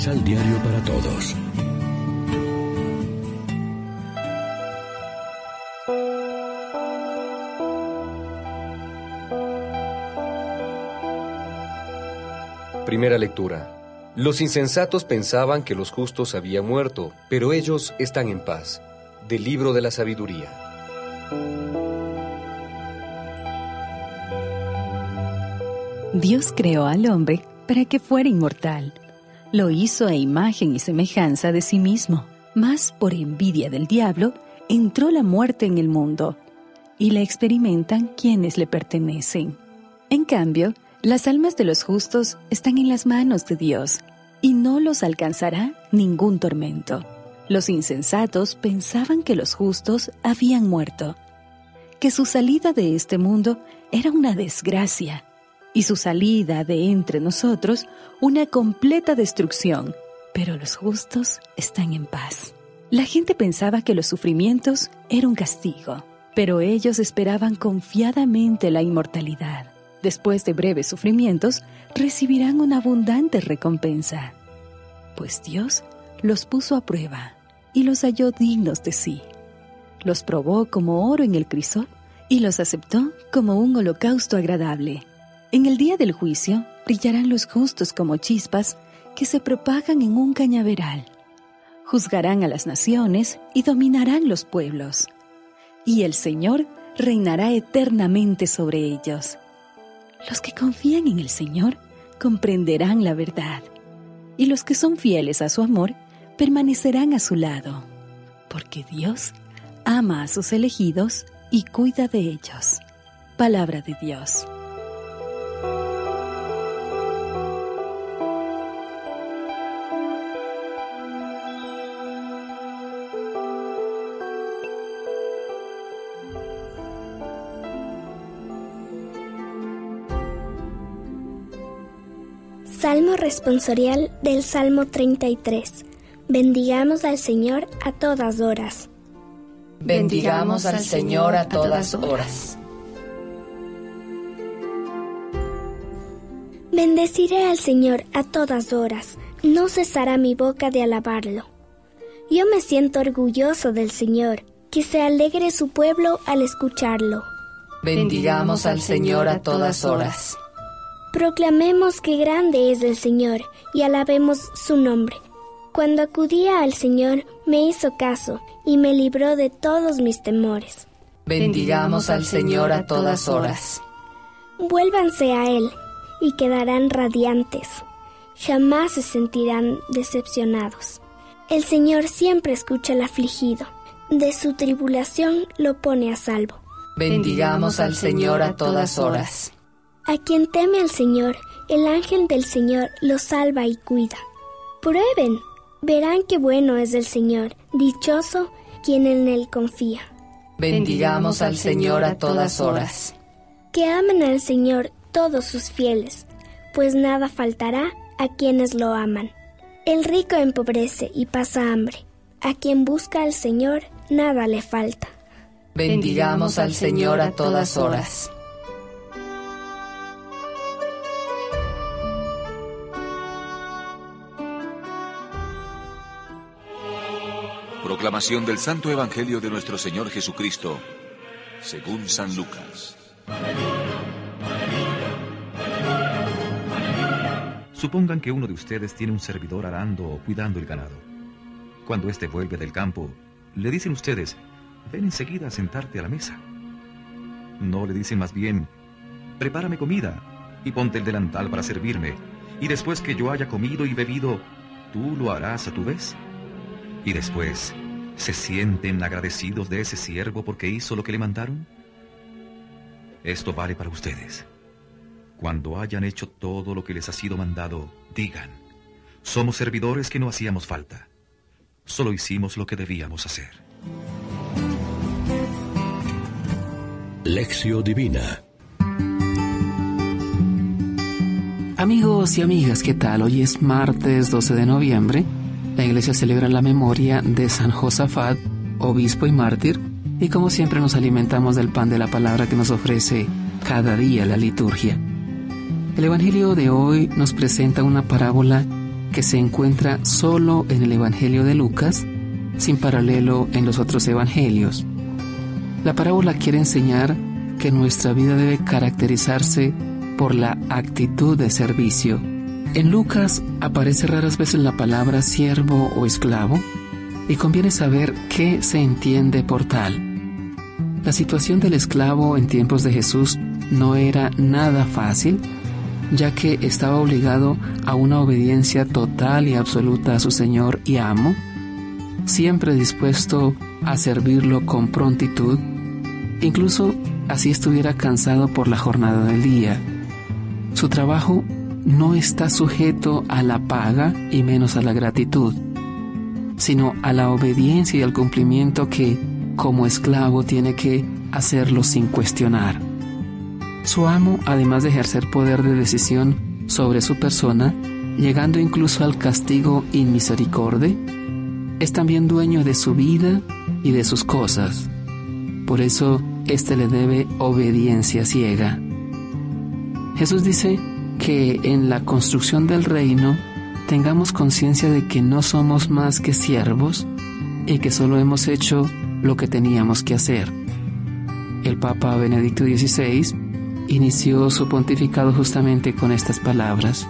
Misal Diario para Todos. Primera lectura. Los insensatos pensaban que los justos habían muerto, pero ellos están en paz. Del libro de la sabiduría. Dios creó al hombre para que fuera inmortal. Lo hizo a imagen y semejanza de sí mismo, mas por envidia del diablo entró la muerte en el mundo, y la experimentan quienes le pertenecen. En cambio, las almas de los justos están en las manos de Dios, y no los alcanzará ningún tormento. Los insensatos pensaban que los justos habían muerto, que su salida de este mundo era una desgracia, y su salida de entre nosotros una completa destrucción, pero los justos están en paz. La gente pensaba que los sufrimientos eran un castigo, pero ellos esperaban confiadamente la inmortalidad después de breves sufrimientos, recibirán una abundante recompensa. Pues Dios los puso a prueba y los halló dignos de sí. Los probó como oro en el crisol y los aceptó como un holocausto agradable. En el día del juicio brillarán los justos como chispas que se propagan en un cañaveral. Juzgarán a las naciones y dominarán los pueblos. Y el Señor reinará eternamente sobre ellos los que confían en el Señor comprenderán la verdad, y los que son fieles a su amor permanecerán a su lado, porque Dios ama a sus elegidos y cuida de ellos. Palabra de Dios. Salmo responsorial del Salmo 33. Bendigamos al Señor a todas horas. Bendigamos al Señor a todas horas. Bendeciré al Señor a todas horas, no cesará mi boca de alabarlo. Yo me siento orgulloso del Señor, que se alegre su pueblo al escucharlo. Bendigamos al Señor a todas horas. Proclamemos que grande es el Señor y alabemos su nombre. Cuando acudía al Señor, me hizo caso y me libró de todos mis temores. Bendigamos al Señor a todas horas. Vuélvanse a Él y quedarán radiantes. Jamás se sentirán decepcionados. El Señor siempre escucha al afligido. De su tribulación lo pone a salvo. Bendigamos al Señor a todas horas. A quien teme al Señor, el ángel del Señor lo salva y cuida. Prueben, verán qué bueno es el Señor, dichoso quien en él confía. Bendigamos al Señor a todas horas. Que amen al Señor todos sus fieles, pues nada faltará a quienes lo aman. El rico empobrece y pasa hambre. A quien busca al Señor, nada le falta. Bendigamos al Señor a todas horas. Proclamación del Santo Evangelio de nuestro Señor Jesucristo, según San Lucas. Supongan que uno de ustedes tiene un servidor arando o cuidando el ganado. Cuando éste vuelve del campo, le dicen ustedes, ven enseguida a sentarte a la mesa. No le dicen más bien, prepárame comida y ponte el delantal para servirme, y después que yo haya comido y bebido, tú lo harás a tu vez. Y después, ¿Se sienten agradecidos de ese siervo porque hizo lo que le mandaron? Esto vale para ustedes. Cuando hayan hecho todo lo que les ha sido mandado, digan, somos servidores que no hacíamos falta. Solo hicimos lo que debíamos hacer. Lección Divina Amigos y amigas, ¿qué tal? Hoy es martes 12 de noviembre la iglesia celebra la memoria de San Josafat, obispo y mártir, y como siempre nos alimentamos del pan de la palabra que nos ofrece cada día la liturgia. El Evangelio de hoy nos presenta una parábola que se encuentra solo en el Evangelio de Lucas, sin paralelo en los otros Evangelios. La parábola quiere enseñar que nuestra vida debe caracterizarse por la actitud de servicio. En Lucas aparece raras veces la palabra siervo o esclavo y conviene saber qué se entiende por tal. La situación del esclavo en tiempos de Jesús no era nada fácil, ya que estaba obligado a una obediencia total y absoluta a su Señor y amo, siempre dispuesto a servirlo con prontitud, incluso así estuviera cansado por la jornada del día. Su trabajo no está sujeto a la paga y menos a la gratitud, sino a la obediencia y al cumplimiento que, como esclavo, tiene que hacerlo sin cuestionar. Su amo, además de ejercer poder de decisión sobre su persona, llegando incluso al castigo inmisericorde, es también dueño de su vida y de sus cosas. Por eso, éste le debe obediencia ciega. Jesús dice que en la construcción del reino tengamos conciencia de que no somos más que siervos y que solo hemos hecho lo que teníamos que hacer. El Papa Benedicto XVI inició su pontificado justamente con estas palabras.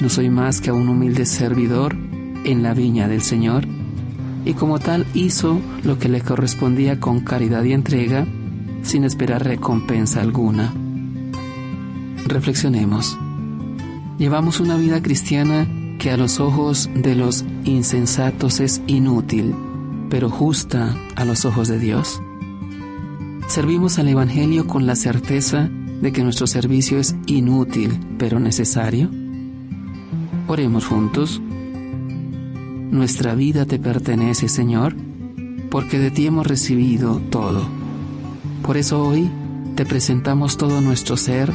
No soy más que un humilde servidor en la viña del Señor, y como tal hizo lo que le correspondía con caridad y entrega, sin esperar recompensa alguna. Reflexionemos. Llevamos una vida cristiana que a los ojos de los insensatos es inútil, pero justa a los ojos de Dios. Servimos al Evangelio con la certeza de que nuestro servicio es inútil pero necesario? Oremos juntos. Nuestra vida te pertenece, Señor, porque de ti hemos recibido todo. Por eso hoy te presentamos todo nuestro ser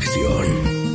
Reflexión.